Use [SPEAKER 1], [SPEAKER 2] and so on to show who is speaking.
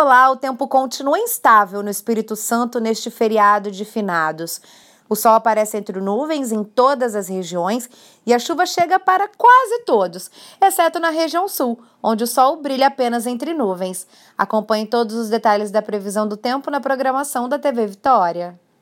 [SPEAKER 1] Olá, o tempo continua instável no Espírito Santo neste feriado de finados. O sol aparece entre nuvens em todas as regiões e a chuva chega para quase todos, exceto na região sul, onde o sol brilha apenas entre nuvens. Acompanhe todos os detalhes da previsão do tempo na programação da TV Vitória.